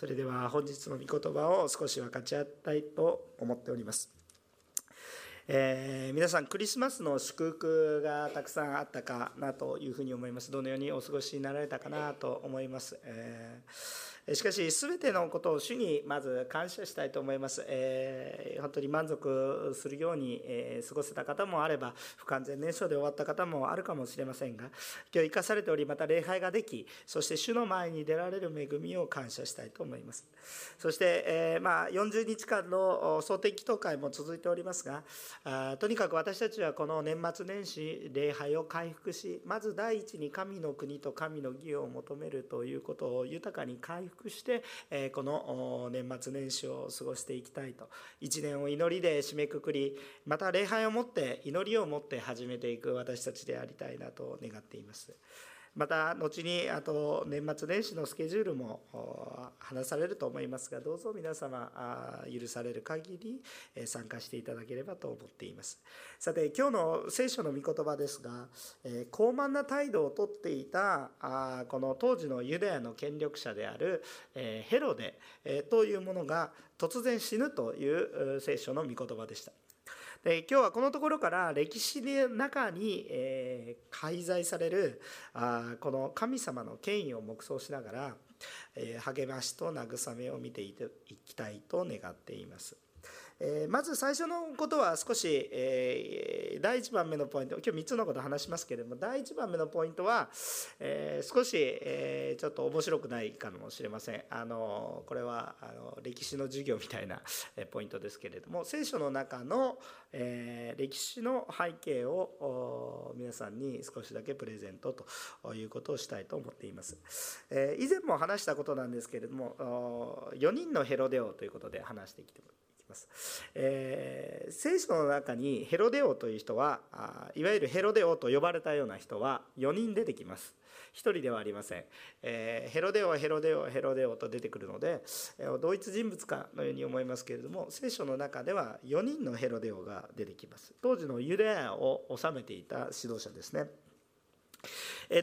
それでは本日の御言葉を少し分かち合いたいと思っております。えー、皆さんクリスマスの祝福がたくさんあったかなというふうに思います。どのようにお過ごしになられたかなと思います、えーしかし、すべてのことを主にまず感謝したいと思います。えー、本当に満足するように、えー、過ごせた方もあれば、不完全燃焼で終わった方もあるかもしれませんが、今日生かされており、また礼拝ができ、そして主の前に出られる恵みを感謝したいと思います。そして、えー、まあ、40日間の総定祈祷会も続いておりますが、あとにかく私たちはこの年末年始、礼拝を回復し、まず第一に神の国と神の義を求めるということを豊かに回復して、この年末年始を過ごしていきたいと一年を祈りで締めくくりまた礼拝をもって祈りを持って始めていく私たちでありたいなと願っています。また後にあと年末年始のスケジュールも話されると思いますがどうぞ皆様許される限り参加していただければと思っています。さて今日の聖書の御言葉ですが高慢な態度をとっていたこの当時のユダヤの権力者であるヘロデというものが突然死ぬという聖書の御言葉でした。で今日はこのところから歴史の中に、えー、介在されるあこの神様の権威を黙想しながら、えー、励ましと慰めを見ていきたいと願っています。えまず最初のことは少し、え第1番目のポイント今日3つのこと話しますけれども第1番目のポイントは、え少し、えちょっと面白くないかもしれません。あのこれはあの歴史の授業みたいなポイントですけれども聖書の中の、え歴史の背景を皆さんに少しだけプレゼントということをしたいと思っています、え以前も話したことなんですけれども4人のヘロデオということで話してきてます、えー、聖書の中にヘロデオという人はいわゆるヘロデオと呼ばれたような人は4人出てきます。1人ではありません、えー、ヘロデオヘロデオヘロデオと出てくるので同一人物かのように思いますけれども聖書の中では4人のヘロデオが出てきます。当時のユダヤを治めていた指導者ですね。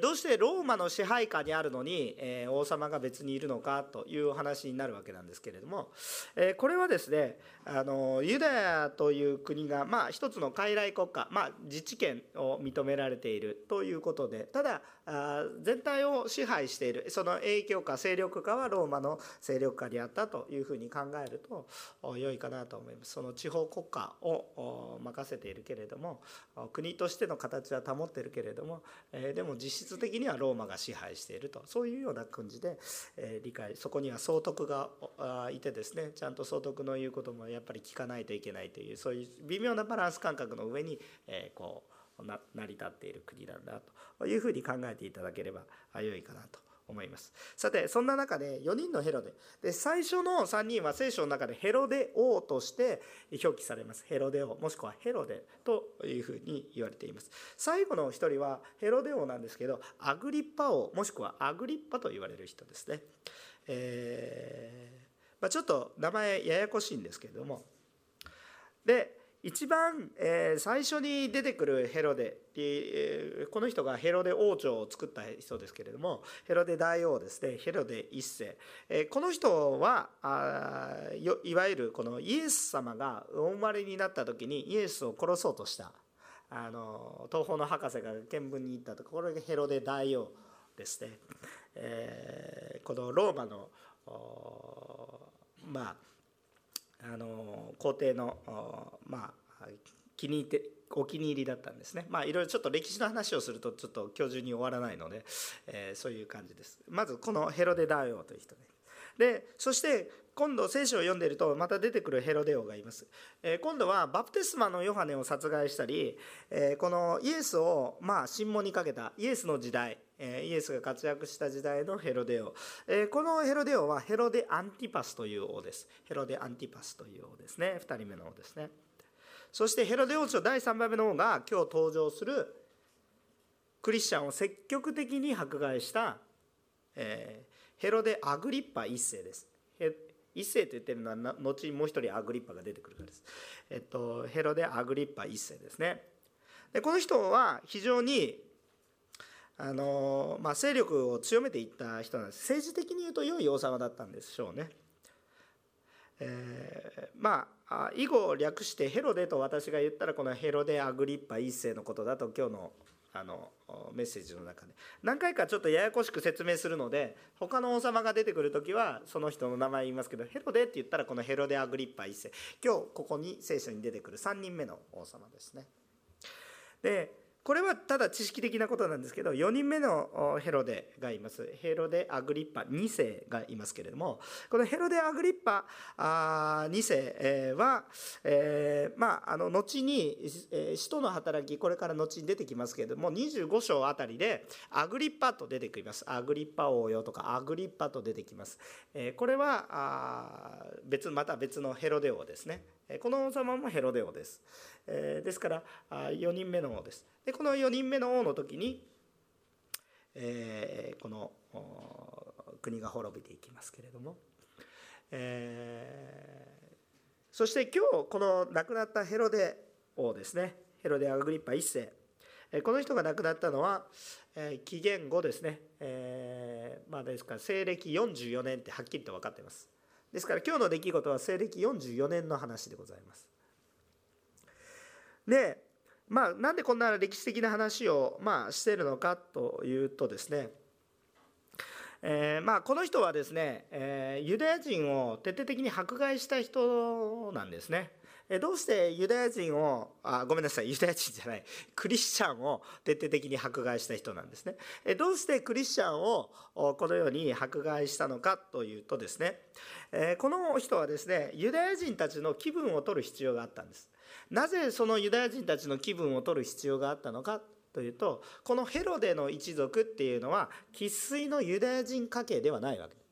どうしてローマの支配下にあるのに王様が別にいるのかという話になるわけなんですけれどもこれはですねあのユダヤという国が、まあ、一つの傀儡国家、まあ、自治権を認められているということでただ全体を支配している。その影響下勢力下はローマの勢力下にあったというふうに考えると良いかなと思います。その地方国家を任せているけれども国としての形は保っているけれどもでも実質的にはローマが支配していると。そういうような感じで理解。そこには総督がいてですね。ちゃんと総督の言うこともやっぱり聞かないといけないというそういう微妙なバランス感覚の上に、こう成り立っている国なんだというふうに考えていただければ良いかなと思います。さてそんな中で4人のヘロデ。で最初の3人は聖書の中でヘロデ王として表記されます。ヘロデ王もしくはヘロデというふうに言われています。最後の1人はヘロデ王なんですけどアグリッパ王もしくはアグリッパと言われる人ですね、えーまあ、ちょっと名前ややこしいんですけれども。で一番、え、最初に出てくるヘロデ、え、この人がヘロデ王朝を作った人ですけれどもヘロデ大王ですね。ヘロデ一世、え、この人はあいわゆるこのイエス様がお生まれになった時にイエスを殺そうとしたあの東方の博士が見聞に行ったところがヘロデ大王ですね、え、このローマのまああの皇帝のまあ気に入ってお気に入りだったんですね。まあいろいろちょっと歴史の話をするとちょっと今日中に終わらないので、えー、そういう感じです。まずこのヘロデ大王という人ね。でそして今度聖書を読んでいるとまた出てくるヘロデ王がいます、えー、今度はバプテスマのヨハネを殺害したり、えー、このイエスをまあ神門にかけたイエスの時代イエスが活躍した時代のヘロデ王。このヘロデ王はヘロデ・アンティパスという王です。ヘロデ・アンティパスという王ですね。2人目の王ですね。そしてヘロデ王朝第3番目の王が今日登場するクリスチャンを積極的に迫害した、えヘロデ・アグリッパ1世です。一世と言ってるのは後にもう一人アグリッパが出てくるからです、えっと、ヘロデ・アグリッパ1世ですね。でこの人は非常にあのまあ、勢力を強めていった人なんです。政治的に言うと良い王様だったんでしょうね。えー、まあ以後略してヘロデと私が言ったらこのヘロデ・アグリッパ一世のことだと今日のあのメッセージの中で何回かちょっとややこしく説明するので他の王様が出てくる時はその人の名前言いますけどヘロデって言ったらこのヘロデ・アグリッパ一世今日ここに聖書に出てくる3人目の王様ですね。でこれはただ知識的なことなんですけど4人目のヘロデがいます。ヘロデ・アグリッパ2世がいますけれどもこのヘロデ・アグリッパ2世は、えー、まあ、あの後に使徒の働きこれから後に出てきますけれども25章あたりでアグリッパと出てきます。アグリッパ王よとかアグリッパと出てきます、えこれはあ別また別のヘロデ王ですね。この王様もヘロデ王です、えですから4人目の王です。でこの4人目の王の時に、え、この国が滅びていきますけれども、え、そして今日この亡くなったヘロデ王ですね。ヘロデ・アグリッパ1世。この人が亡くなったのは、え紀元後ですね、え、まあですから西暦44年ってはっきりと分かっています。ですから今日の出来事は西暦44年の話でございますでまあ、なんでこんな歴史的な話を、まあ、しているのかというとですね、えー、まあ、この人はですね、えー、ユダヤ人を徹底的に迫害した人なんですね。どうしてユダヤ人をあごめんなさいユダヤ人じゃないクリスチャンを徹底的に迫害した人なんですね。どうしてクリスチャンをこのように迫害したのかというとですね。この人はですねユダヤ人たちの気分を取る必要があったんです。なぜそのユダヤ人たちの気分を取る必要があったのかというとこのヘロデの一族っていうのは生粋のユダヤ人家系ではないわけ。です。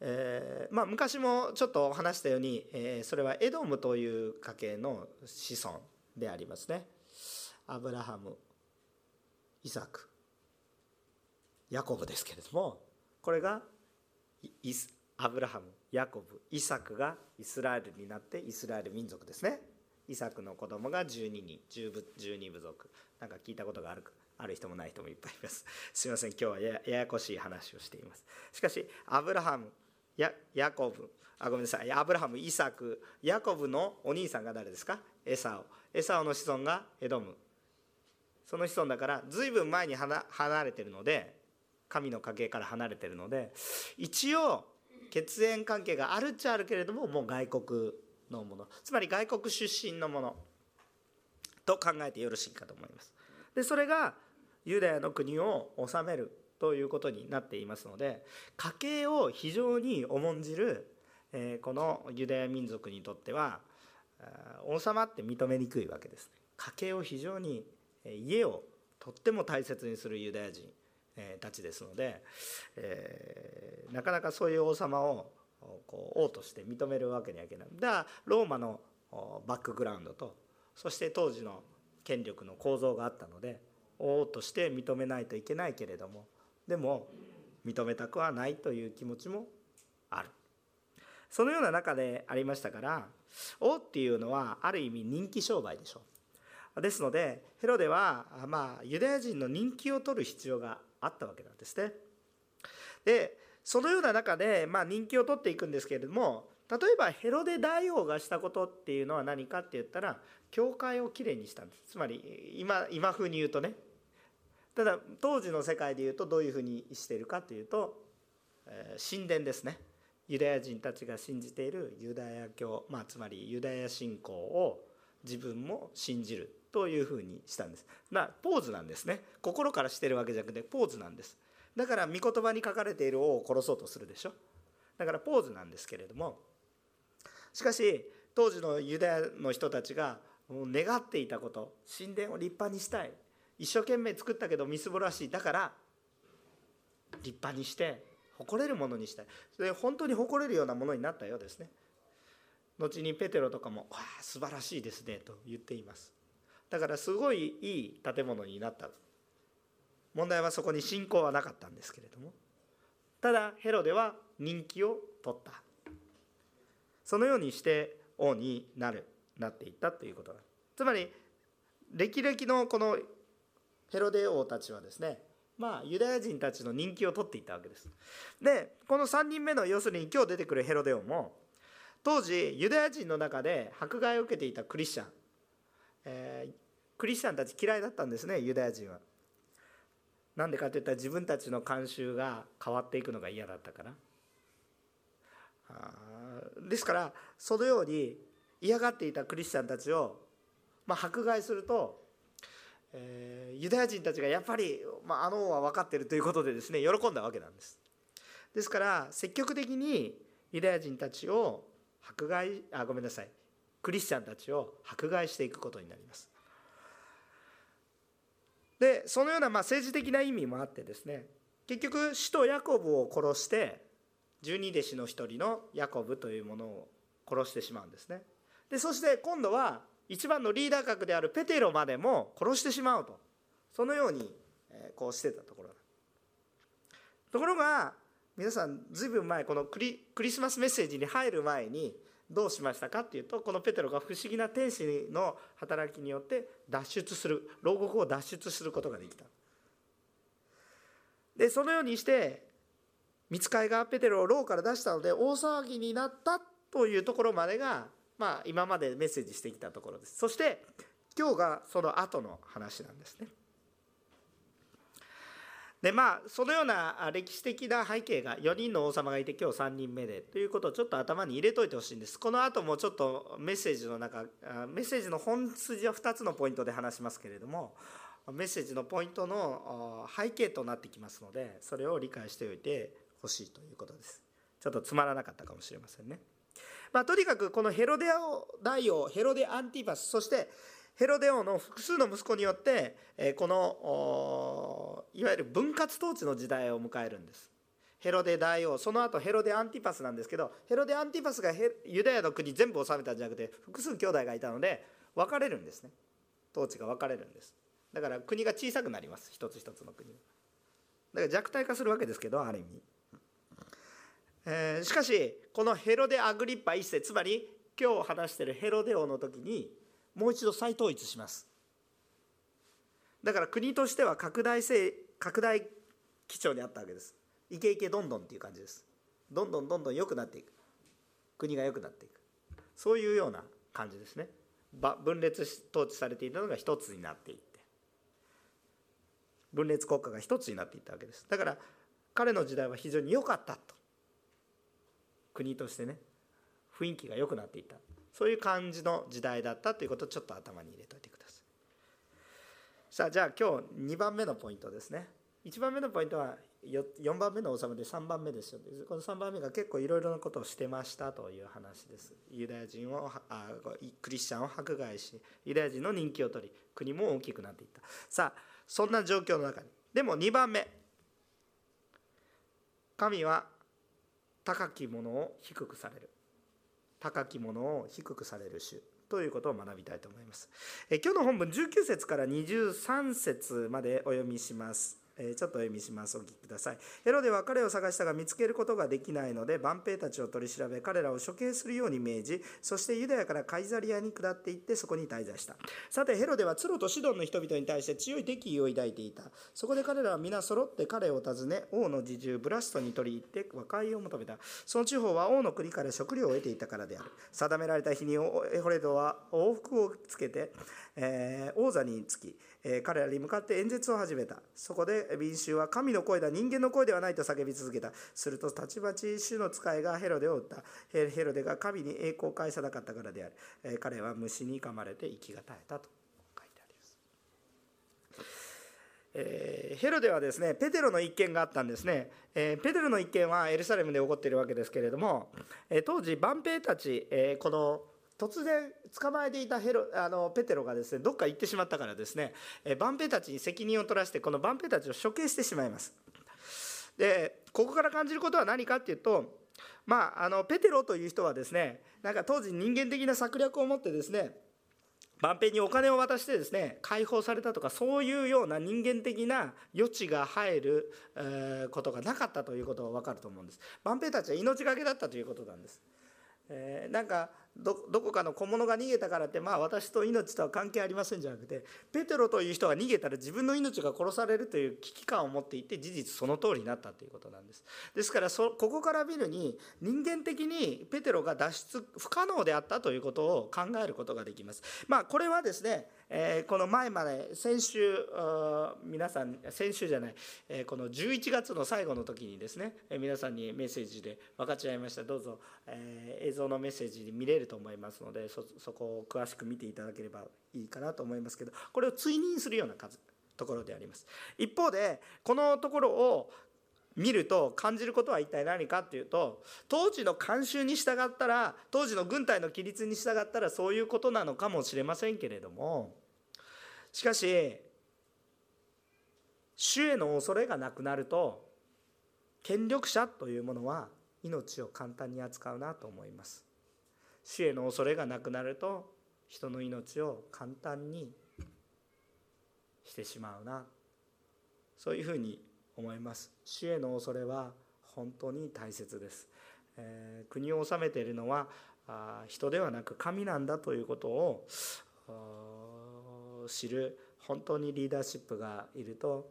えーまあ、昔もちょっと話したように、えー、それはエドムという家系の子孫でありますね。アブラハムイサクヤコブですけれどもこれがアブラハムヤコブイサクがイスラエルになってイスラエル民族ですね。イサクの子供が12人12部族なんか聞いたことがあるある人もない人もいっぱいいますすいません今日はややこしい話をしていますしかしアブラハムヤヤコブ。あごめんなさい。アブラハムイサク。ヤコブのお兄さんが誰ですか？エサオ。エサオの子孫がエドム。その子孫だから随分前に離れてるので神の家系から離れてるので一応血縁関係があるっちゃあるけれどももう外国のもの。つまり外国出身のもの。と考えてよろしいかと思います。でそれがユダヤの国を治める。ということになっていますので家計を非常に重んじる、えこのユダヤ民族にとっては王様って認めにくいわけですね。家計を非常に家をとっても大切にするユダヤ人たちですので、えー、なかなかそういう王様をこう王として認めるわけにはいけない。だからローマのバックグラウンドとそして当時の権力の構造があったので王として認めないといけないけれどもでも認めたくはないという気持ちもある。そのような中でありましたから王っていうのはある意味人気商売でしょう。ですのでヘロデはまあユダヤ人の人気を取る必要があったわけなんですね。でそのような中で、まあ、人気を取っていくんですけれども例えばヘロデ大王がしたことっていうのは何かって言ったら教会をきれいにしたんです。つまり今今風に言うとねただ当時の世界で言うとどういうふうにしているかというと、神殿ですね。ユダヤ人たちが信じているユダヤ教、まあ、つまりユダヤ信仰を自分も信じるというふうにしたんです。なポーズなんですね。心からしてるわけじゃなくてポーズなんです。だから御言葉に書かれている王を殺そうとするでしょ。だからポーズなんですけれどもしかし当時のユダヤの人たちが願っていたこと神殿を立派にしたい。一生懸命作ったけどみすぼらしい。だから立派にして誇れるものにしたい。それ本当に誇れるようなものになったようですね。後にペテロとかも「わあ素晴らしいですね」と言っています。だからすごいいい建物になった。問題はそこに信仰はなかったんですけれども。ただヘロデは人気を取った。そのようにして王になるなっていったということだ。つまり歴々のこのヘロデ王たちはですねまあユダヤ人たちの人気を取っていたわけです。でこの3人目の要するに今日出てくるヘロデ王も当時ユダヤ人の中で迫害を受けていたクリスチャン、えー、クリスチャンたち嫌いだったんですねユダヤ人は。なんでかっていったら自分たちの慣習が変わっていくのが嫌だったからですからそのように嫌がっていたクリスチャンたちを、まあ、迫害すると、えー、ユダヤ人たちがやっぱり、まあ、あの王は分かってるということでですね喜んだわけなんです。ですから積極的にユダヤ人たちを迫害あごめんなさい。クリスチャンたちを迫害していくことになります。でそのようなまあ政治的な意味もあってですね結局使徒ヤコブを殺して十二弟子の一人のヤコブというものを殺してしまうんですね。でそして今度は一番のリーダー格であるペテロまでも殺してしまうと。そのようにこうしてたところ。ところが皆さんずいぶん前このクリクリスマスメッセージに入る前にどうしましたかっていうとこのペテロが不思議な天使の働きによって脱出する牢獄を脱出することができた。でそのようにして見つかいがペテロを牢から出したので大騒ぎになったというところまでが、まあ、今までメッセージしてきたところです。そして今日がその後の話なんですね。でまあそのような歴史的な背景が4人の王様がいて今日3人目でということをちょっと頭に入れといてほしいんです。この後もちょっとメッセージの中メッセージの本筋は2つのポイントで話しますけれどもメッセージのポイントの背景となってきますのでそれを理解しておいてほしいということです。ちょっとつまらなかったかもしれませんね。まあ、とにかくこのヘロデ大王ヘロデアンティパスそしてヘロデ王の複数の息子によってえこのいわゆる分割統治の時代を迎えるんです。ヘロデ大王その後ヘロデアンティパスなんですけどヘロデアンティパスがユダヤの国全部治めたんじゃなくて複数兄弟がいたので分かれるんですね。統治が分かれるんです。だから国が小さくなります。一つ一つの国だから弱体化するわけですけどある意味、えー、しかしこのヘロデ・アグリッパ一世つまり今日話しているヘロデ王の時にもう一度再統一します。だから国としては拡大性拡大基調にあったわけです。イケイケどんどんっていう感じです。どんどんどんどん良くなっていく。国が良くなっていく。そういうような感じですね。分裂統治されていたのが一つになっていって。分裂国家が一つになっていったわけです。だから彼の時代は非常に良かったと。国としてね雰囲気が良くなっていった。そういう感じの時代だったということをちょっと頭に入れておいてください。さあじゃあ今日2番目のポイントですね。1番目のポイントは4番目の王様で3番目ですよこの3番目が結構いろいろなことをしてましたという話です。ユダヤ人をあクリスチャンを迫害しユダヤ人の人気を取り国も大きくなっていった。さあそんな状況の中に。でも2番目。神は高きものを低くされる高きものを低くされる種ということを学びたいと思います。え今日の本文19節から23節までお読みします。ちょっとお読みします。お聞きください。ヘロデは彼を探したが見つけることができないので、万兵たちを取り調べ、彼らを処刑するように命じ、そしてユダヤからカイザリアに下っていって、そこに滞在した。さて、ヘロデはツロとシドンの人々に対して強い敵意を抱いていた。そこで彼らは皆揃って彼を訪ね、王の侍従ブラストに取り入って和解を求めた。その地方は王の国から食料を得ていたからである。定められた日にエホレドは往復をつけて、えー、王座につき、え、彼らに向かって演説を始めた。そこで民衆は神の声だ、人間の声ではないと叫び続けた。すると、たちまち主の使いがヘロデを撃った。ヘロデが神に栄光を返さなかったからである。え、彼は虫に噛まれて息が絶えたと書いてあります。えー、ヘロデはですね、ペテロの一件があったんですね。えー、ペテロの一件はエルサレムで起こっているわけですけれども、え、当時、万兵たち、えー、この突然捕まえていたヘロあのペテロがですねどっか行ってしまったからですね万兵たちに責任を取らせてこの万兵たちを処刑してしまいます。でここから感じることは何かっていうとまああのペテロという人はですねなんか当時人間的な策略を持ってですね万兵にお金を渡してですね解放されたとかそういうような人間的な余地が入ることがなかったということが分かると思うんです。万兵たちは命がけだったということなんです。えー、なんかどこかの小物が逃げたからってまあ私と命とは関係ありませんじゃなくてペテロという人が逃げたら自分の命が殺されるという危機感を持っていて事実その通りになったということなんです。ですからそここから見るに人間的にペテロが脱出不可能であったということを考えることができます。まあこれはですねえこの前まで先週皆さん先週じゃない、えこの11月の最後の時にですね皆さんにメッセージで分かち合いました。どうぞ、え映像のメッセージに見れると思いますのでそこを詳しく見ていただければいいかなと思いますけどこれを追認するような数ところであります。一方でこのところを見ると感じることは一体何かっていうと当時の慣習に従ったら当時の軍隊の規律に従ったらそういうことなのかもしれませんけれども。しかし主への恐れがなくなると権力者というものは命を簡単に扱うなと思います。主への恐れがなくなると人の命を簡単にしてしまうな。そういうふうに思います。主への恐れは本当に大切です、えー、国を治めているのは人ではなく神なんだということを知る本当にリーダーシップがいると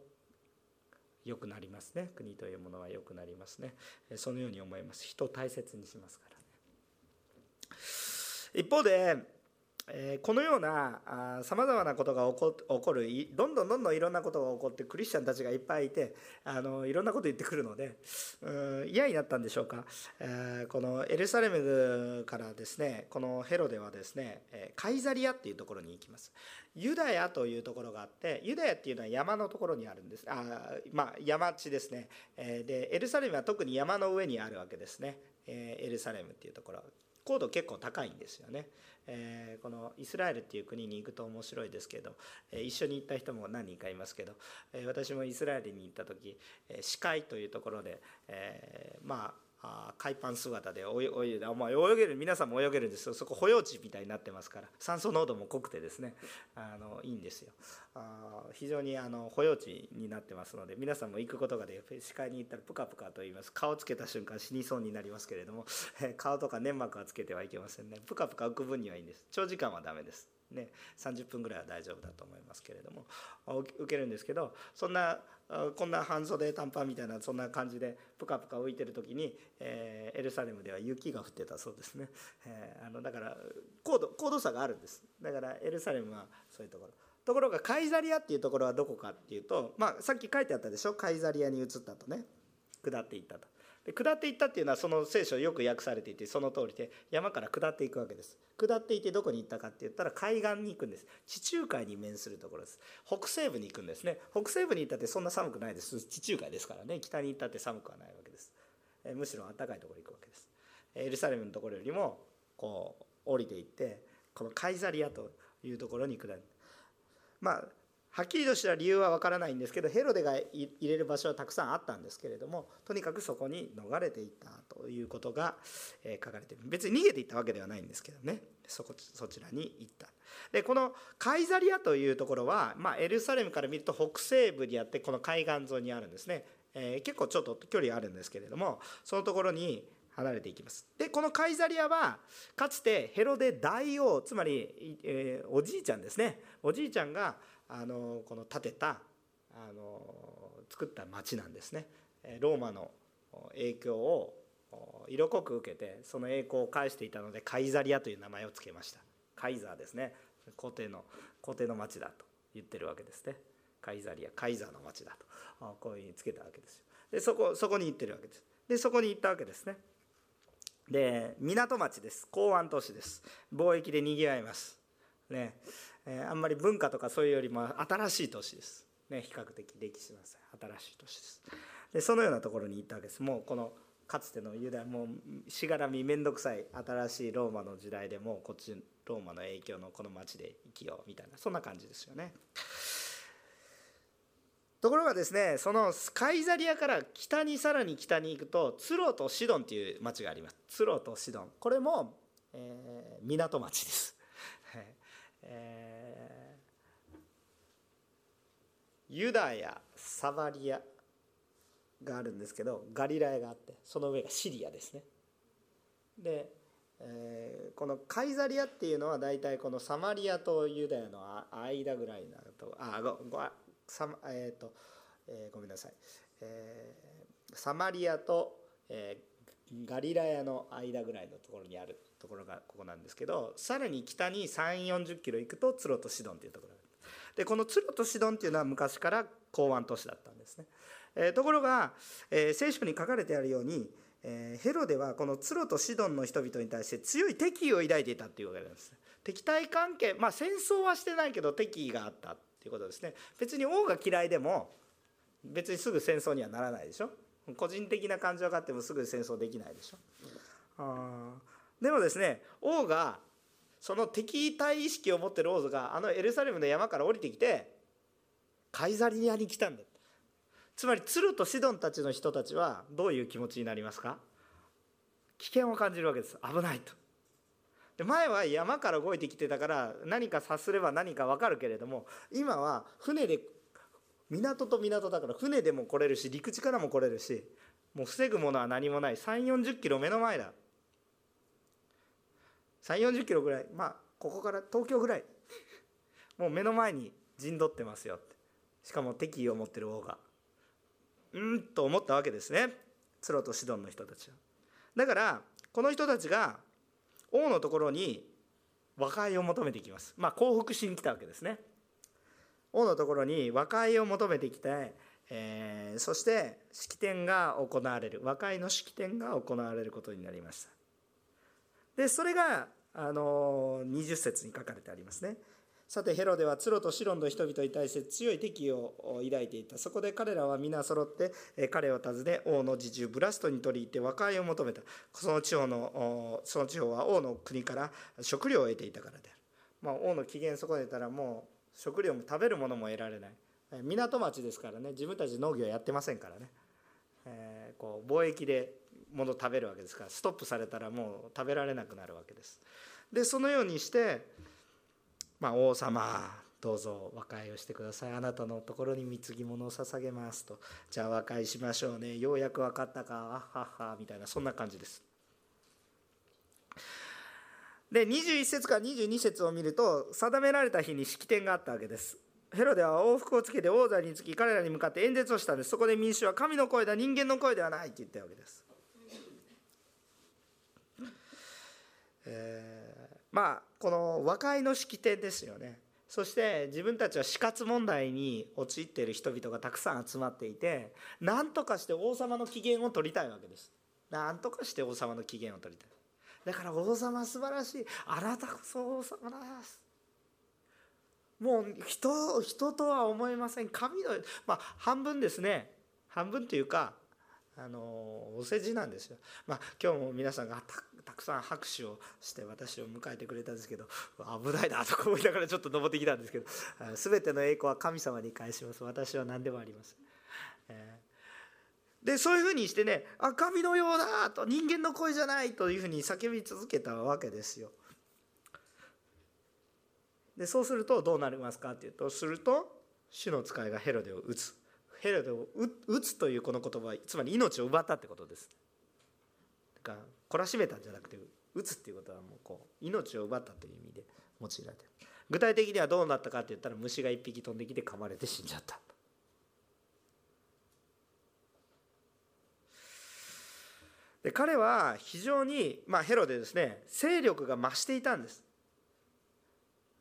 良くなりますね。国というものは良くなりますね。そのように思います。人を大切にしますからね。一方でえこのようなさまざまなことが起こるどんどんどんどんいろんなことが起こってクリスチャンたちがいっぱいいてあのいろんなこと言ってくるので嫌になったんでしょうか、えーこのエルサレムからですねこのヘロデはですねカイザリアっていうところに行きます。ユダヤというところがあってユダヤっていうのは山のところにあるんです。あまあ山地ですね。でエルサレムは特に山の上にあるわけですね。エルサレムっていうところ。高度結構高いんですよね。えー、このイスラエルっていう国に行くと面白いですけど、えー、一緒に行った人も何人かいますけど、えー、私もイスラエルに行った時、えー、司会というところで、えー、まああ海パン姿で泳いで、まあ、泳げる皆さんも泳げるんですよ。そこ保養地みたいになってますから。酸素濃度も濃くてですね。あのいいんですよ。あ非常にあの保養地になってますので皆さんも行くことがで視界に行ったらプカプカと言います。顔つけた瞬間死にそうになりますけれども。顔とか粘膜はつけてはいけませんね。プカプカ浮く分にはいいんです。長時間はダメです。ね、30分ぐらいは大丈夫だと思いますけれども受けるんですけどそんなこんな半袖短パンみたいなそんな感じでプカプカ浮いてる時に、えー、エルサレムでは雪が降ってたそうですね、えー、あのだから高度高度差があるんです。だからエルサレムはそういうところ。ところがカイザリアっていうところはどこかっていうと、まあ、さっき書いてあったでしょ？カイザリアに移ったとね下っていったと。で下っていったっていうのはその聖書よく訳されていてその通りで山から下っていくわけです。下っていてどこに行ったかって言ったら海岸に行くんです。地中海に面するところです。北西部に行くんですね。北西部に行ったってそんな寒くないです。地中海ですからね。北に行ったって寒くはないわけです。えむしろ暖かいところに行くわけです。エルサレムのところよりもこう降りていってこのカイザリアというところに下るまあはっきりとした理由は分からないんですけどヘロデが入れる場所はたくさんあったんですけれどもとにかくそこに逃れていったということが、書かれている。別に逃げていったわけではないんですけどね。そこそちらに行った。でこのカイザリアというところは、まあ、エルサレムから見ると北西部にあってこの海岸沿いにあるんですね、えー、結構ちょっと距離あるんですけれどもそのところに離れていきます。でこのカイザリアはかつてヘロデ大王つまり、えー、おじいちゃんですね。おじいちゃんがあのこの建てたあの作った町なんですね。ローマの影響を色濃く受けてその栄光を返していたのでカイザリアという名前を付けました。カイザーですね。皇帝の皇帝の町だと言ってるわけですね。カイザリアカイザーの町だとこういうふうにつけたわけですよ。でそこそこに行ってるわけです。でそこに行ったわけですね。で港町です。港湾都市です。貿易でにぎわいます。ね。えー、あんまり文化とかそういうよりも新しい都市です、ね、比較的歴史の新しい都市です。でそのようなところに行ったわけです。もうこのかつてのユダヤもうしがらみ面倒くさい新しいローマの時代でもうこっちローマの影響のこの町で生きようみたいなそんな感じですよね。ところがですねそのカイザリアから北にさらに北に行くとツロとシドンという町があります。ツロとシドン。これも、えー、港町です。えー、ユダヤサマリアがあるんですけどガリラヤがあってその上がシリアですね。でえー、このカイザリアっていうのは大体このサマリアとユダヤの間ぐらいなとあごごサえーとえー、ごめんなさい、えー、サマリアと、えー、ガリラヤの間ぐらいのところにあるところがここなんですけどさらに北に3 4 0キロ行くとツロとシドンというところでこのツロとシドンっていうのは昔から港湾都市だったんですね、えー、ところが、えー、聖書に書かれてあるようにえー、ヘロデはこのツロとシドンの人々に対して強い敵意を抱いていたっていうわけなんです敵対関係まあ戦争はしてないけど敵意があったっていうことですね。別に王が嫌いでも別にすぐ戦争にはならないでしょ。個人的な感情があってもすぐ戦争できないでしょ。あでもですね王がその敵対意識を持ってる王があのエルサレムの山から降りてきてカイザリアに来たんだ。つまりツルとシドンたちの人たちはどういう気持ちになりますか？危険を感じるわけです。危ないと。で前は山から動いてきてたから何か察すれば何か分かるけれども今は船で港と港だから船でも来れるし陸地からも来れるしもう防ぐものは何もない。3 4 0キロ目の前だ。3 4 0キロぐらいまあここから東京ぐらい。もう目の前に陣取ってますよって。しかも敵意を持ってる王が。うんと思ったわけですね。ツロとシドンの人たちは。だからこの人たちが王のところに和解を求めてきます。まあ降伏しに来たわけですね。王のところに和解を求めてきて、えー、そして式典が行われる。和解の式典が行われることになりました。でそれがあの20節に書かれてありますね。さてヘロデはツロとシロンの人々に対して強い敵意を抱いていた。そこで彼らは皆揃って彼を訪ね王の自重ブラストに取り入って和解を求めた。その地方のその地方は王の国から食料を得ていたからである、まあ、王の機嫌損ねたらもう食料も食べるものも得られない。港町ですからね。自分たち農業やってませんからね、えー、こう貿易で物食べるわけですからストップされたらもう食べられなくなるわけです。でそのようにしてまあ、王様どうぞ和解をしてください。あなたのところに貢ぎ物を捧げますと。じゃあ和解しましょうね。ようやく分かったか。あはは。みたいなそんな感じです。で21節から22節を見ると定められた日に式典があったわけです。ヘロデは往復をつけて王座につき彼らに向かって演説をしたんです。そこで民衆は神の声だ人間の声ではないって言ったわけです、えーまあこの和解の式典ですよね。そして自分たちは死活問題に陥っている人々がたくさん集まっていて何とかして王様の機嫌を取りたいわけです。何とかして王様の機嫌を取りたい。だから王様素晴らしい。あなたこそ王様です。もう人人とは思えません。神のまあ半分ですね。半分というかあのお世辞なんですよ。まあ、今日も皆さんがたくさん拍手をして私を迎えてくれたんですけど危ないなとか思いながらちょっと登ってきたんですけど全ての栄光は神様に返します。私は何でもありません、えー、でそういうふうにしてねあ神のようだと人間の声じゃないというふうに叫び続けたわけですよ。でそうするとどうなりますかっていうとすると主の使いがヘロデを撃つ。ヘロデを撃つというこの言葉つまり命を奪ったってことです。だから懲らしめたんじゃなくて撃つっていうことはもうこう命を奪ったという意味で用いられてる。具体的にはどうなったかって言ったら虫が1匹飛んできて噛まれて死んじゃった。で彼は非常に、まあ、ヘロでですね勢力が増していたんです。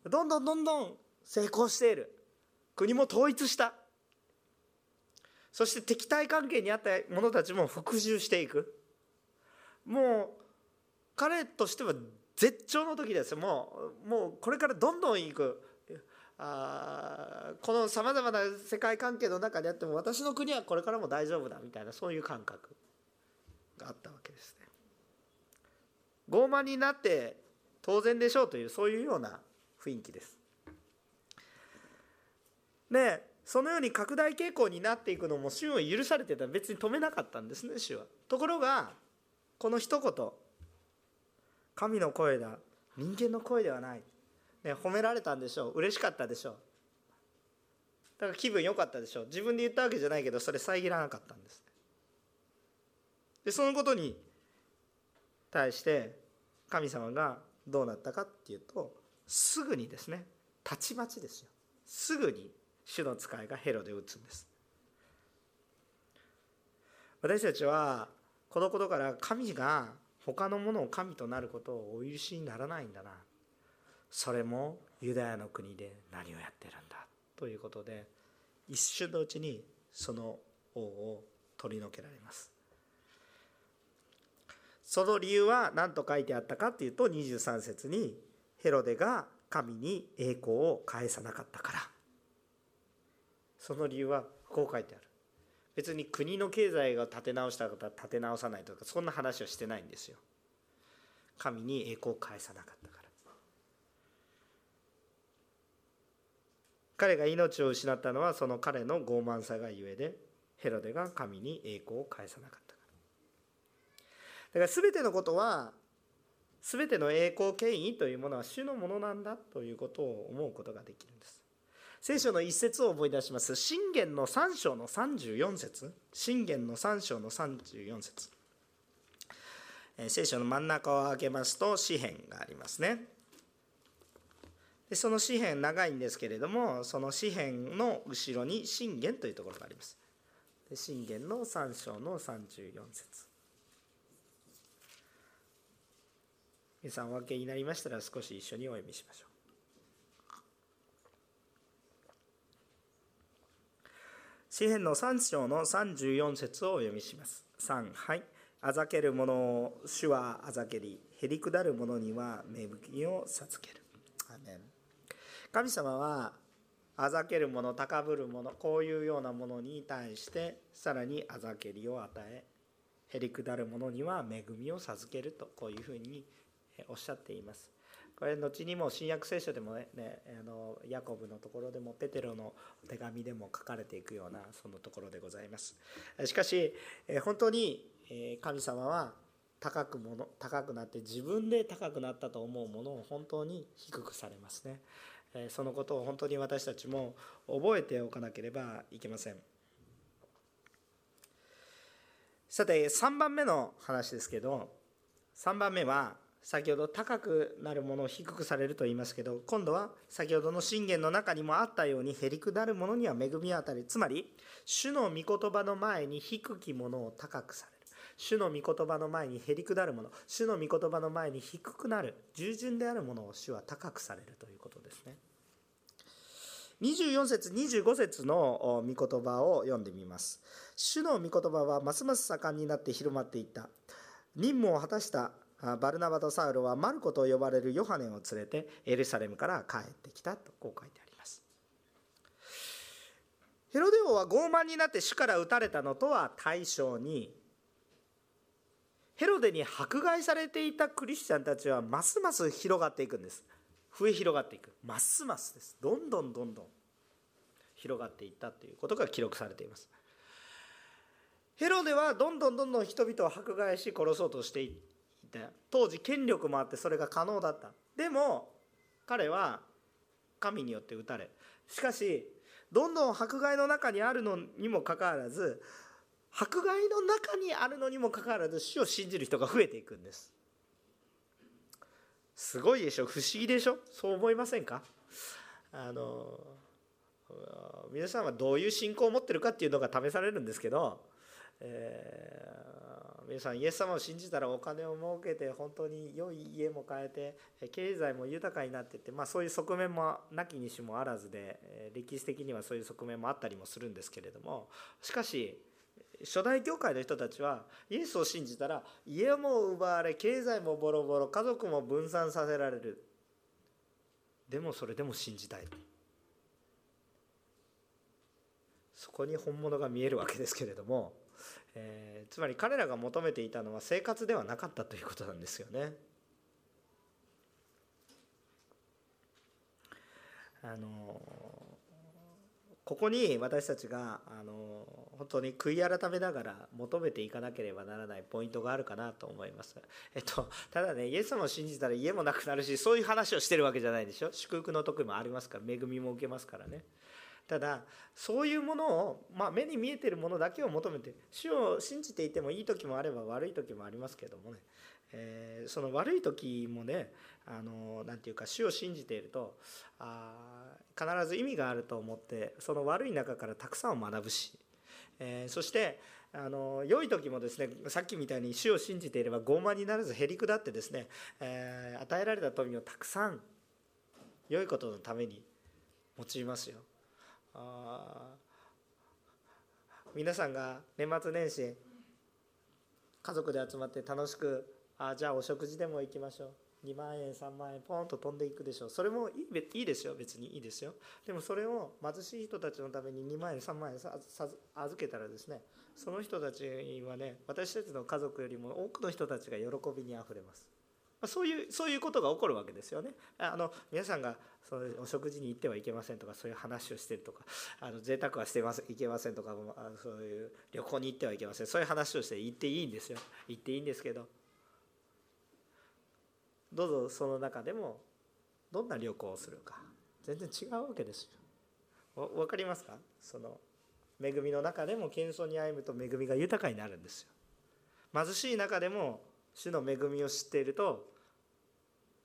どんどんどんどん成功している。国も統一した。そして敵対関係にあった者たちも服従していくもう彼としては絶頂の時ですもうもうこれからどんどん行くあこのさまざまな世界関係の中であっても私の国はこれからも大丈夫だみたいなそういう感覚があったわけですね。傲慢になって当然でしょうというそういうような雰囲気です。でそのように拡大傾向になっていくのも主を許されてた。ら別に止めなかったんですね主は。ところがこの一言。神の声だ。人間の声ではない、ね、褒められたんでしょう。嬉しかったでしょう。だから気分良かったでしょう。自分で言ったわけじゃないけどそれ遮らなかったんです。でそのことに対して神様がどうなったかっていうとすぐにですね。たちまちですよ。すぐに。主の使いがヘロで打つんです。私たちはこのことから神が他のものを神となることをお許しにならないんだな。それもユダヤの国で何をやってるんだ。ということで一瞬のうちにその王を取り除けられます。その理由は何と書いてあったかっていうと23節にヘロデが神に栄光を返さなかったから。その理由はこう書いてある。別に国の経済が立て直した方立て直さないとかそんな話はしてないんですよ。神に栄光を返さなかったから。彼が命を失ったのはその彼の傲慢さがゆえでヘロデが神に栄光を返さなかったから。だから全てのことは全ての栄光権威というものは主のものなんだということを思うことができるんです。聖書の一節を思い出します。信玄の3章の34節。信玄の3章の34節。聖書の真ん中を開けますと詩篇がありますね。でその詩篇長いんですけれどもその詩篇の後ろに信玄というところがあります。で信玄の3章の34節。皆さんお分けになりましたら少し一緒にお読みしましょう。詩篇の3章の34節をお読みします。3はいあざける者を主はあざけりへりくだる者には芽吹きを授ける。神様はあざける者高ぶる者こういうようなものに対してさらにあざけりを与えへりくだる者には恵みを授けるとこういうふうにおっしゃっています。これ後にも新約聖書でもねねあのヤコブのところでもペテロの手紙でも書かれていくようなそのところでございます。しかし本当に神様は高くもの高くなって自分で高くなったと思うものを本当に低くされますね。そのことを本当に私たちも覚えておかなければいけません。さて3番目の話ですけど3番目は先ほど高くなるものを低くされると言いますけど今度は先ほどの信玄の中にもあったようにへりくだるものには恵み当たりつまり主の御言葉の前に低きものを高くされる。主の御言葉の前にへりくだるもの。主の御言葉の前に低くなる。従順であるものを主は高くされるということですね。24節25節の御言葉を読んでみます。主の御言葉はますます盛んになって広まっていった。任務を果たしたバルナバとサウロはマルコと呼ばれるヨハネを連れてエルサレムから帰ってきたとこう書いてあります。ヘロデ王は傲慢になって主から撃たれたのとは対照にヘロデに迫害されていたクリスチャンたちはますます広がっていくんです。増え広がっていく。ますますです。どんどんどんどん広がっていったということが記録されています。ヘロデはどんどんどんどん人々を迫害し殺そうとしていって。当時権力もあってそれが可能だった。でも彼は神によって撃たれ。しかしどんどん迫害の中にあるのにもかかわらず迫害の中にあるのにもかかわらず死を信じる人が増えていくんです。すごいでしょ？不思議でしょ？そう思いませんか？あの皆さんはどういう信仰を持ってるかっていうのが試されるんですけど、え皆さんイエス様を信じたらお金を儲けて本当に良い家も買えて経済も豊かになってって、まあ、そういう側面もなきにしもあらずで歴史的にはそういう側面もあったりもするんですけれどもしかし初代教会の人たちはイエスを信じたら家も奪われ経済もボロボロ家族も分散させられる。でもそれでも信じたいそこに本物が見えるわけですけれどもえー、つまり彼らが求めていたのは生活ではなかったということなんですよね。あのここに私たちがあの本当に悔い改めながら求めていかなければならないポイントがあるかなと思います。えっと、ただね、イエス様を信じたら家もなくなるし、そういう話をしてるわけじゃないでしょ？祝福の時もありますから、恵みも受けますからね。ただそういうものを、まあ、目に見えてるものだけを求めて主を信じていてもいい時もあれば悪い時もありますけどもね、えー、その悪い時もねあのなんていうか主を信じているとあ必ず意味があると思ってその悪い中からたくさんを学ぶし、えー、そしてあの良い時もですねさっきみたいに主を信じていれば傲慢にならずへりくだってですね、えー、与えられた富をたくさん良いことのために用いますよ。皆さんが年末年始家族で集まって楽しくあじゃあお食事でも行きましょう。2万円3万円ポンと飛んでいくでしょう。それもいいいいですよ。別にいいですよ。でもそれを貧しい人たちのために2万円3万円預けたらですねその人たちはね私たちの家族よりも多くの人たちが喜びにあふれます。そういうそういうことが起こるわけですよね。あの皆さんがそのお食事に行ってはいけませんとかそういう話をしてるとかあの贅沢はしてますいけませんとかあそういう旅行に行ってはいけませんそういう話をして行っていいんですよ行っていいんですけどどうぞその中でもどんな旅行をするか全然違うわけですよ。分かりますか？その恵みの中でも謙遜に歩むと恵みが豊かになるんですよ。貧しい中でも主の恵みを知っていると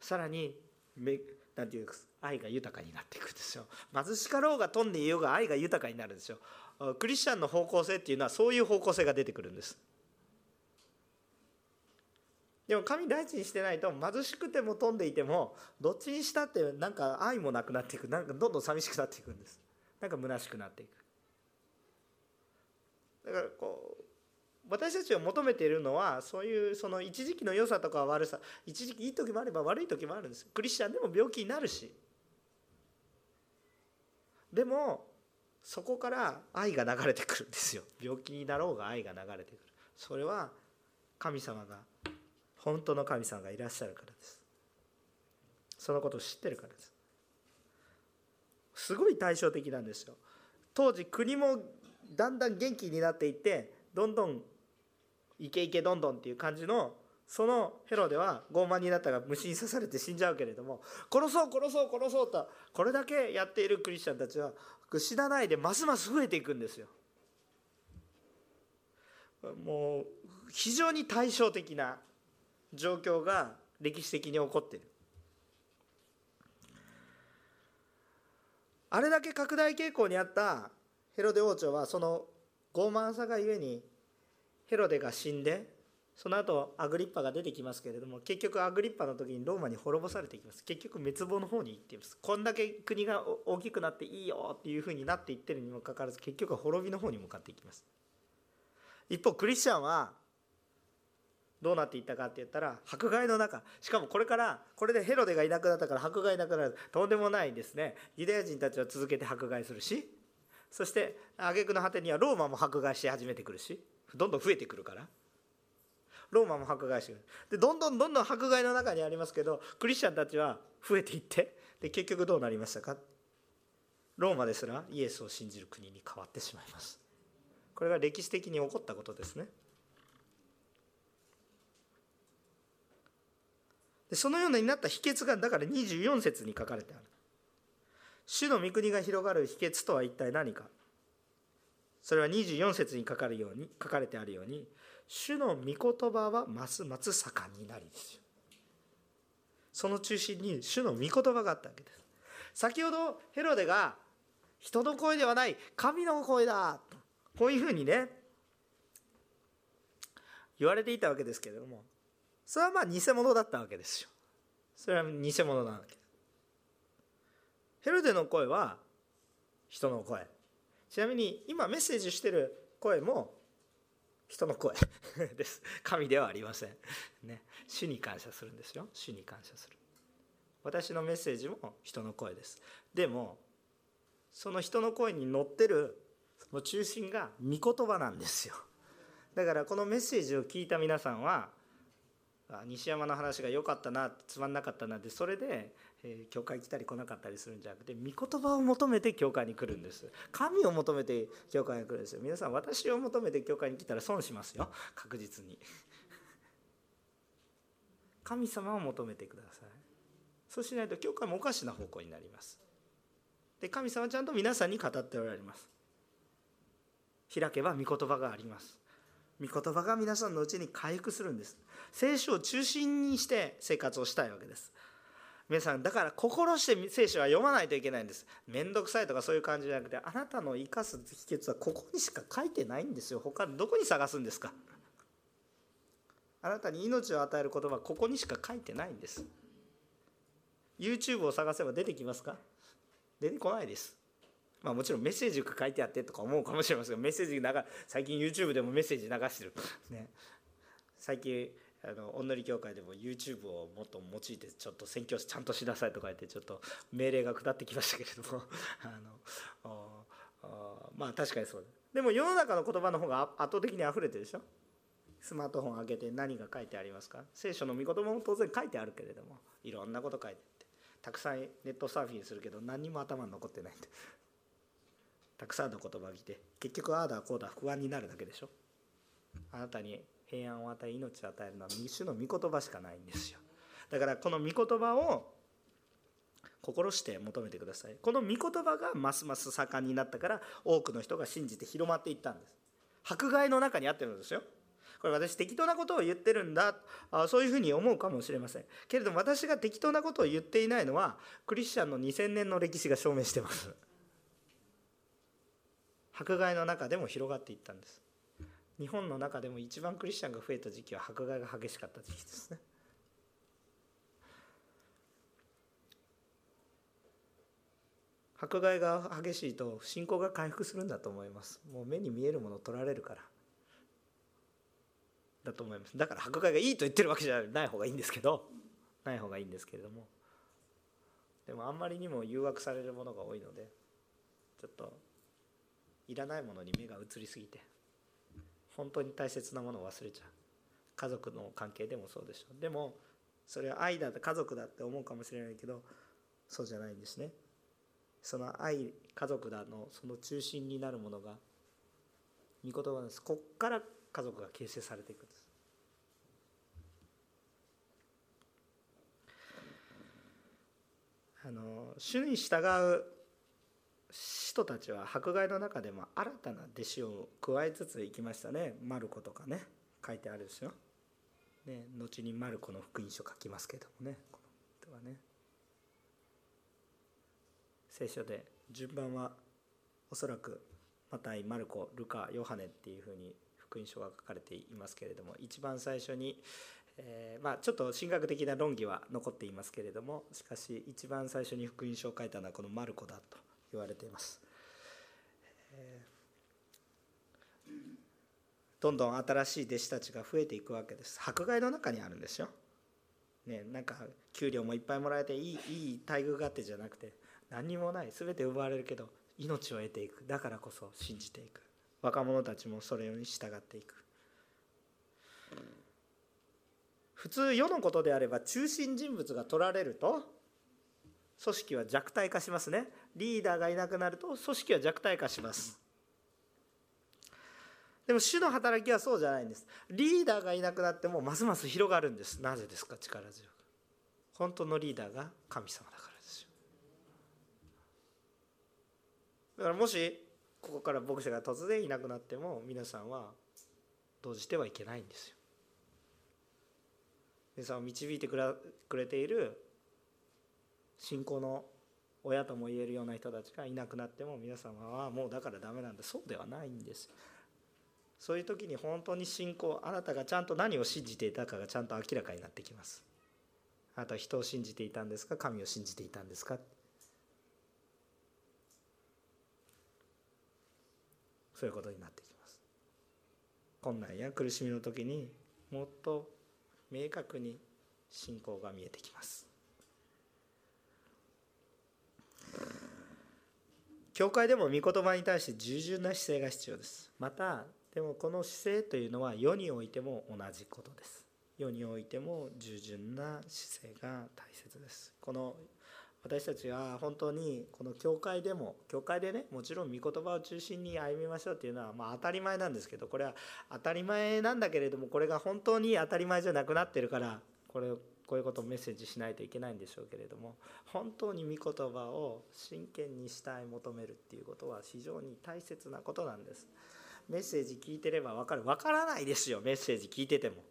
さらにめ何て言うか愛が豊かになっていくんですよ。貧しかろうが富んでいようが愛が豊かになるんですよ。クリスチャンの方向性っていうのはそういう方向性が出てくるんです。でも神大事にしてないと貧しくても富んでいてもどっちにしたってなんか愛もなくなっていく。なんかどんどん寂しくなっていくんです。なんか虚しくなっていく。だからこう私たちを求めているのはそういうその一時期の良さとか悪さ一時期いい時もあれば悪い時もあるんですクリスチャンでも病気になるし。でもそこから愛が流れてくるんですよ。病気になろうが愛が流れてくる。それは神様が本当の神様がいらっしゃるからです。そのことを知ってるからです。すごい対照的なんですよ。当時国もだんだん元気になっていってどんどんイケイケどんどんっていう感じのそのヘロでは傲慢になったが虫に刺されて死んじゃうけれども殺そう殺そう殺そうとこれだけやっているクリスチャンたちは死なないでますます増えていくんですよ。もう非常に対照的な状況が歴史的に起こっている。あれだけ拡大傾向にあったヘロデ王朝はその傲慢さがゆえにヘロデが死んでその後アグリッパが出てきますけれども結局アグリッパの時にローマに滅ぼされていきます。結局滅亡の方に行っています。こんだけ国が大きくなっていいよっていうふうになっていってるにもかかわらず結局は滅びの方に向かっていきます。一方クリスチャンはどうなっていったかって言ったら迫害の中。しかもこれからこれでヘロデがいなくなったから迫害なくなる。とんでもないですね。ユダヤ人たちは続けて迫害するしそして挙句の果てにはローマも迫害し始めてくるし。どんどん増えてくるから。ローマも迫害してくるでどんどんどんどん迫害の中にありますけどクリスチャンたちは増えていってで結局どうなりましたか？ローマですらイエスを信じる国に変わってしまいます。これが歴史的に起こったことですね。でそのようになった秘訣がだから24節に書かれてある。主の御国が広がる秘訣とは一体何か。それは24節に書かれるように書かれてあるように主の御言葉はますます盛んになりですよ。その中心に主の御言葉があったわけです。先ほどヘロデが人の声ではない神の声だとこういうふうにね言われていたわけですけれどもそれはまあ偽物だったわけですよ。それは偽物なわけ。ヘロデの声は人の声。ちなみに今メッセージしてる声も人の声 です。神ではありません。ね。主に感謝するんですよ。主に感謝する。私のメッセージも人の声です。でもその人の声に乗ってるその中心が御言葉なんですよ。だからこのメッセージを聞いた皆さんは西山の話が良かったなつまんなかったなってそれでえ教会来たり来なかったりするんじゃなくて御言葉を求めて教会に来るんです。神を求めて教会に来るんですよ。皆さん私を求めて教会に来たら損しますよ。確実に。神様を求めてください。そうしないと教会もおかしな方向になります。で神様ちゃんと皆さんに語っておられます。開けば御言葉があります。御言葉が皆さんのうちに回復するんです。聖書を中心にして生活をしたいわけです。皆さんだから心して聖書は読まないといけないんです。面倒くさいとかそういう感じじゃなくてあなたの生かす秘訣はここにしか書いてないんですよ。他どこに探すんですか？あなたに命を与える言葉はここにしか書いてないんです。YouTube を探せば出てきますか？出てこないです。まあもちろんメッセージが書いてあってとか思うかもしれませんがメッセージ流最近 YouTube でもメッセージ流してる。ね。最近あのおんのり協会でも YouTube をもっと用いてちょっと宣教師ちゃんとしなさいとか言ってちょっと命令が下ってきましたけれども あのまあ確かにそうだ。でも世の中の言葉の方が圧倒的に溢れてるでしょ？スマートフォン上げて何が書いてありますか？聖書の御言葉も当然書いてあるけれどもいろんなこと書いてってたくさんネットサーフィンするけど何にも頭に残ってないんでたくさんの言葉を見て結局ああだこうだ不安になるだけでしょ？あなたに平安を与え命を与えるのは主の御言葉しかないんですよ。だからこの御言葉を心して求めてください。この御言葉がますます盛んになったから多くの人が信じて広まっていったんです。迫害の中にあってるんですよ。これ私適当なことを言ってるんだ。あそういうふうに思うかもしれません。けれども私が適当なことを言っていないのはクリスチャンの2000年の歴史が証明してます。迫害の中でも広がっていったんです。日本の中でも一番クリスチャンが増えた時期は迫害が激しかった時期ですね。迫害が激しいと信仰が回復するんだと思います。もう目に見えるものを取られるから。だと思います。だから迫害がいいと言ってるわけじゃない方がいいんですけど。ない方がいいんですけれども。でもあんまりにも誘惑されるものが多いのでちょっといらないものに目が移りすぎて。本当に大切なものを忘れちゃう。家族の関係でもそうでしょう。でもそれは愛だ家族だって思うかもしれないけどそうじゃないんですね。その愛家族だのその中心になるものが御言葉です。こっから家族が形成されていくんです。あの主に従う人たちは迫害の中でも新たな弟子を加えつついきましたね。マルコとかね。書いてあるですよ、ね、後にマルコの福音書書きますけどもね。この人はね。聖書で順番はおそらくマタイマルコルカヨハネっていうふうに福音書が書かれていますけれども一番最初に、えー、まあ、ちょっと神学的な論議は残っていますけれどもしかし一番最初に福音書を書いたのはこのマルコだと。言われています。どんどん新しい弟子たちが増えていくわけです。迫害の中にあるんですよ。ね、なんか給料もいっぱいもらえていいいい待遇があってじゃなくて何にもない全て奪われるけど命を得ていくだからこそ信じていく若者たちもそれに従っていく普通世のことであれば中心人物が取られると組織は弱体化しますね。リーダーがいなくなると組織は弱体化します。でも主の働きはそうじゃないんです。リーダーがいなくなってもますます広がるんです。なぜですか？力強く。本当のリーダーが神様だからですよ。だからもしここから牧師が突然いなくなっても皆さんは動じてはいけないんですよ。皆さんを導いてくれている信仰の親とも言えるような人たちがいなくなっても皆様はもうだからダメなんだ。そうではないんです。そういう時に本当に信仰あなたがちゃんと何を信じていたかがちゃんと明らかになってきます。あなたは人を信じていたんですか？神を信じていたんですか？そういうことになってきます。困難や苦しみの時にもっと明確に信仰が見えてきます。教会でも御言葉に対して従順な姿勢が必要です。またでもこの姿勢というのは世においても同じことです。世においても従順な姿勢が大切です。この私たちは本当にこの教会でも教会でねもちろん御言葉を中心に歩みましょうっていうのはまあ当たり前なんですけどこれは当たり前なんだけれどもこれが本当に当たり前じゃなくなってるからこれこういうことをメッセージしないといけないんでしょうけれども本当に御言葉を真剣にしたい求めるっていうことは非常に大切なことなんです。メッセージ聞いてれば分かる。分からないですよメッセージ聞いてても。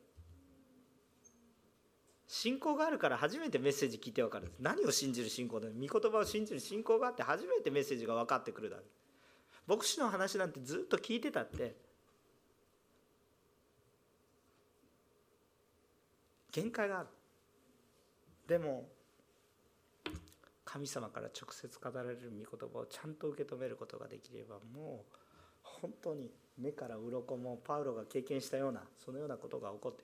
信仰があるから初めてメッセージ聞いて分かる。何を信じる信仰だ御言葉を信じる信仰があって初めてメッセージが分かってくるだろ牧師の話なんてずっと聞いてたって。限界がある。でも神様から直接語られる御言葉をちゃんと受け止めることができればもう本当に目から鱗もパウロが経験したようなそのようなことが起こって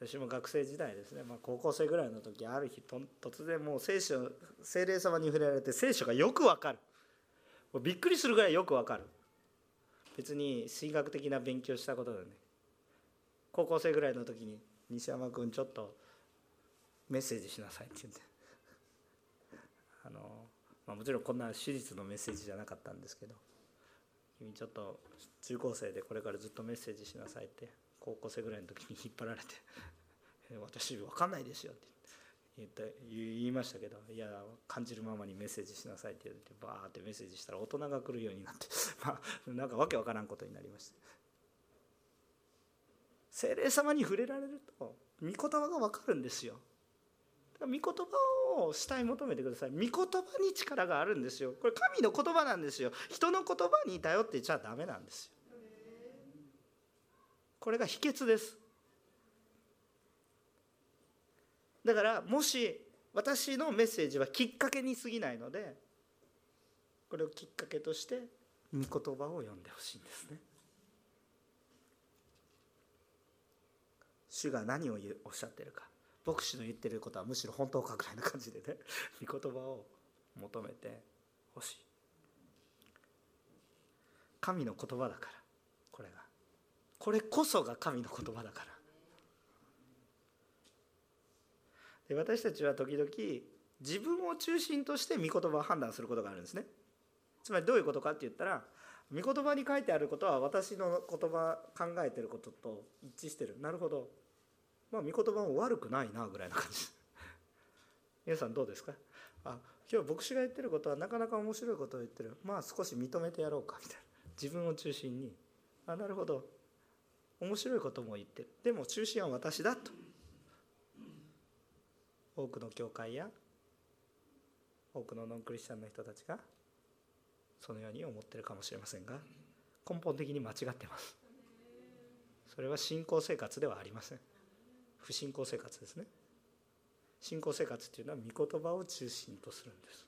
私も学生時代ですね、まあ、高校生ぐらいの時ある日突然もう聖書精霊様に触れられて聖書がよくわかる。もうびっくりするぐらいよくわかる。別に神学的な勉強したことだね。高校生ぐらいの時に西山君ちょっとメッセージしなさいって言って。あの、まあ、もちろんこんな手術のメッセージじゃなかったんですけど君ちょっと中高生でこれからずっとメッセージしなさいって高校生ぐらいの時に引っ張られて「私分かんないですよ」って言って言いましたけど「いや感じるままにメッセージしなさい」って言ってバーってメッセージしたら大人が来るようになって まあなんかわけわからんことになりました精霊様に触れられると御言葉が分かるんですよ。御言葉を主体求めてください。御言葉に力があるんですよ。これ神の言葉なんですよ。人の言葉に頼ってちゃダメなんですよ。これが秘訣です。だからもし私のメッセージはきっかけに過ぎないのでこれをきっかけとして御言葉を読んでほしいんですね。主が何をおっしゃってるか。牧師の言ってることはむしろ本当かぐらいな感じでね 御言葉を求めてほしい。神の言葉だからこれが。これこそが神の言葉だから。で私たちは時々自分を中心として御言葉を判断することがあるんですね。つまりどういうことかって言ったら御言葉に書いてあることは私の言葉考えてることと一致してる。なるほど。まあ御言葉も悪くないなぐらいな感じ。皆さんどうですか？あ今日牧師が言ってることはなかなか面白いことを言ってる。まあ少し認めてやろうかみたいな。自分を中心に。あなるほど。面白いことも言ってる。でも中心は私だと。多くの教会や多くのノンクリスチャンの人たちがそのように思ってるかもしれませんが根本的に間違ってます。それは信仰生活ではありません。不信仰生活ですね。信仰生活っていうのは御言葉を中心とするんです。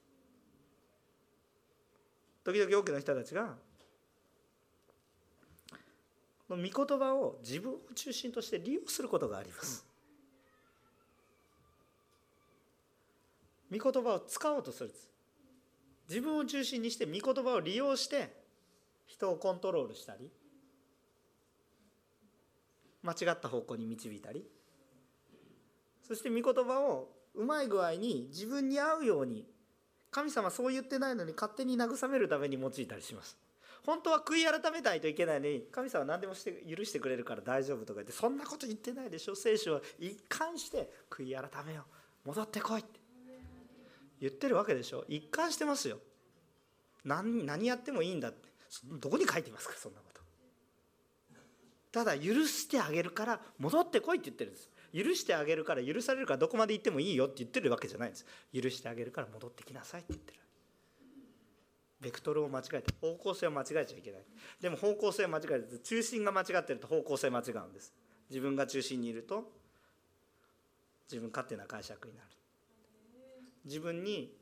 時々多くの人たちがこの御言葉を自分を中心として利用することがあります。御言葉を使おうとする自分を中心にして御言葉を利用して人をコントロールしたり間違った方向に導いたりそして御言葉をうまい具合に自分に合うように神様そう言ってないのに勝手に慰めるために用いたりします。本当は悔い改めないといけないのに神様は何でもして許してくれるから大丈夫とか言ってそんなこと言ってないでしょ。聖書は一貫して悔い改めよう。戻ってこいって言ってるわけでしょ。一貫してますよ。何何やってもいいんだって。どこに書いてますかそんなこと。ただ許してあげるから戻ってこいって言ってるんです。許してあげるから許されるからどこまで行ってもいいよって言ってるわけじゃないんです。許してあげるから戻ってきなさいって言ってる。ベクトルを間違えて方向性を間違えちゃいけない。でも方向性を間違えて中心が間違ってると方向性間違うんです。自分が中心にいると自分勝手な解釈になる。自分に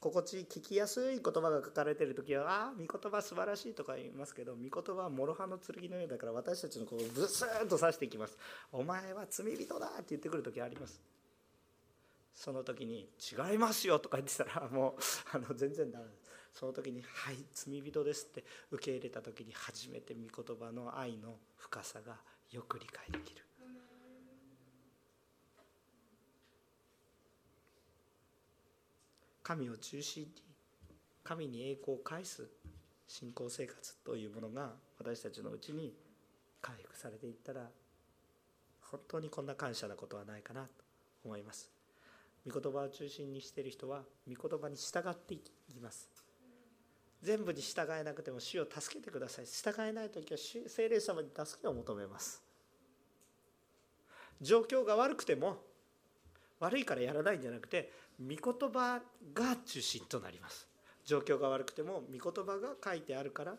心地聞きやすい言葉が書かれてる時は「ああ御言葉素晴らしい」とか言いますけど御言葉は諸刃の剣のようだから私たちのこうブスーンと刺していきます「お前は罪人だ」って言ってくる時あります。その時に「違いますよ」とか言ってたら もうあの全然ダメです。その時に「はい罪人です」って受け入れた時に初めて御言葉の愛の深さがよく理解できる。神を中心に神に栄光を返す信仰生活というものが私たちのうちに回復されていったら本当にこんな感謝なことはないかなと思います。御言葉を中心にしている人は御言葉に従っていきます。全部に従えなくても主を助けてください。従えない時は聖霊様に助けを求めます。状況が悪くても悪いからやらないんじゃなくて御言葉が中心となります。状況が悪くても御言葉が書いてあるから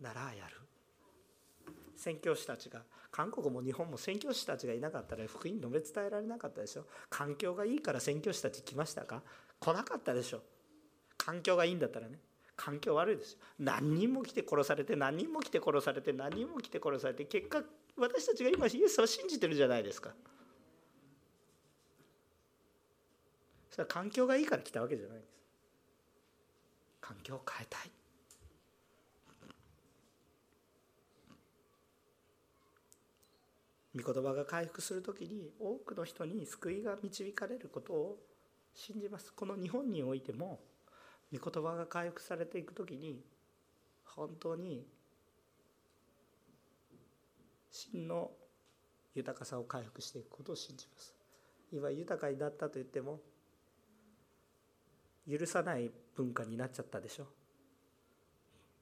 ならやる。宣教師たちが韓国も日本も宣教師たちがいなかったら福音述べ伝えられなかったでしょ。環境がいいから宣教師たち来ましたか。来なかったでしょ。環境がいいんだったらね。環境悪いですよ。何人も来て殺されて何人も来て殺されて何人も来て殺されて結果私たちが今イエスを信じてるじゃないですか。それは環境がいいから来たわけじゃないんです。環境を変えたい。御言葉が回復する時に多くの人に救いが導かれることを信じます。この日本においても御言葉が回復されていく時に本当に真の豊かさを回復していくことを信じます。今豊かになったと言っても許さない文化になっちゃったでしょ。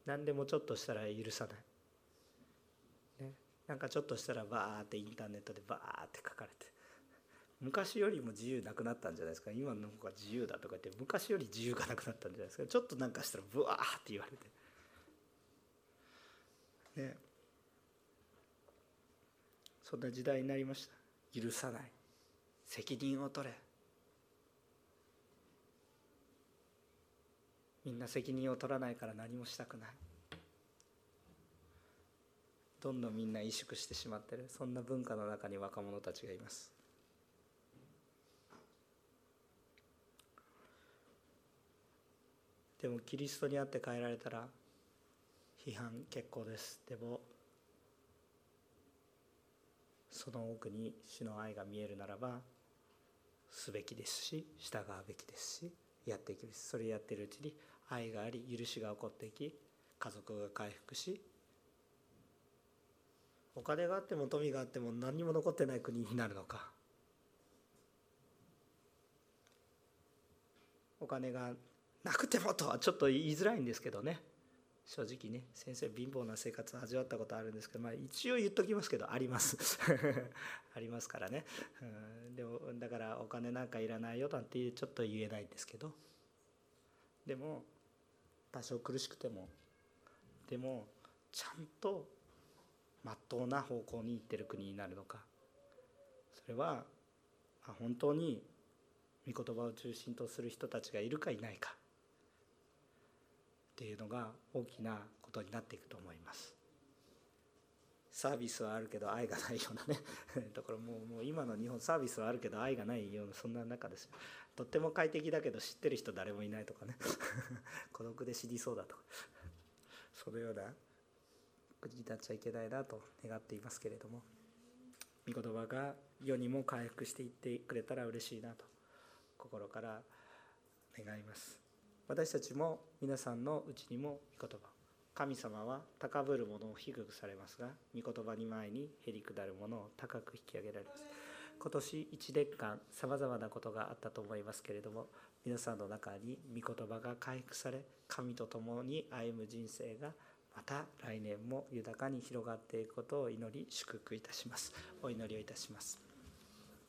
何でもちょっとしたら許さない、ね、なんかちょっとしたらバーってインターネットでバーって書かれて。昔よりも自由なくなったんじゃないですか。今の方が自由だとか言って昔より自由がなくなったんじゃないですか。ちょっとなんかしたらブワーって言われて。ね。そんな時代になりました。許さない。責任を取れ。みんな責任を取らないから何もしたくない。どんどんみんな萎縮してしまってる。そんな文化の中に若者たちがいます。でもキリストにあって変えられたら批判結構です。でもその奥に主の愛が見えるならばすべきですし従うべきですしやっていくそれやってるうちに愛があり許しが起こっていき家族が回復しお金があっても富があっても何にも残ってない国になるのか。お金がなくてもとはちょっと言いづらいんですけどね。正直ね先生貧乏な生活を味わったことあるんですけど、まあ、一応言っときますけどあります。ありますからね、うん、でもだからお金なんかいらないよなんてちょっと言えないんですけど。でも多少苦しくてもでもちゃんとまっとうな方向に行ってる国になるのかそれは本当に御言葉を中心とする人たちがいるかいないかっていうのが大きなことになっていくと思います。サービスはあるけど愛がないようなね。だからもうもう今の日本サービスはあるけど愛がないようなそんな中ですよ。とっても快適だけど知ってる人誰もいないとかね。孤独で死にそうだとか。そのような国になっちゃいけないなと願っていますけれども。御言葉が世にも回復していってくれたら嬉しいなと心から願います。私たちも皆さんのうちにも御言葉神様は高ぶる者を低くされますが御言葉に前にへりくだる者を高く引き上げられます。今年1年間さまざまなことがあったと思いますけれども皆さんの中に御言葉が回復され神と共に歩む人生がまた来年も豊かに広がっていくことを祈り祝福いたします。お祈りをいたします。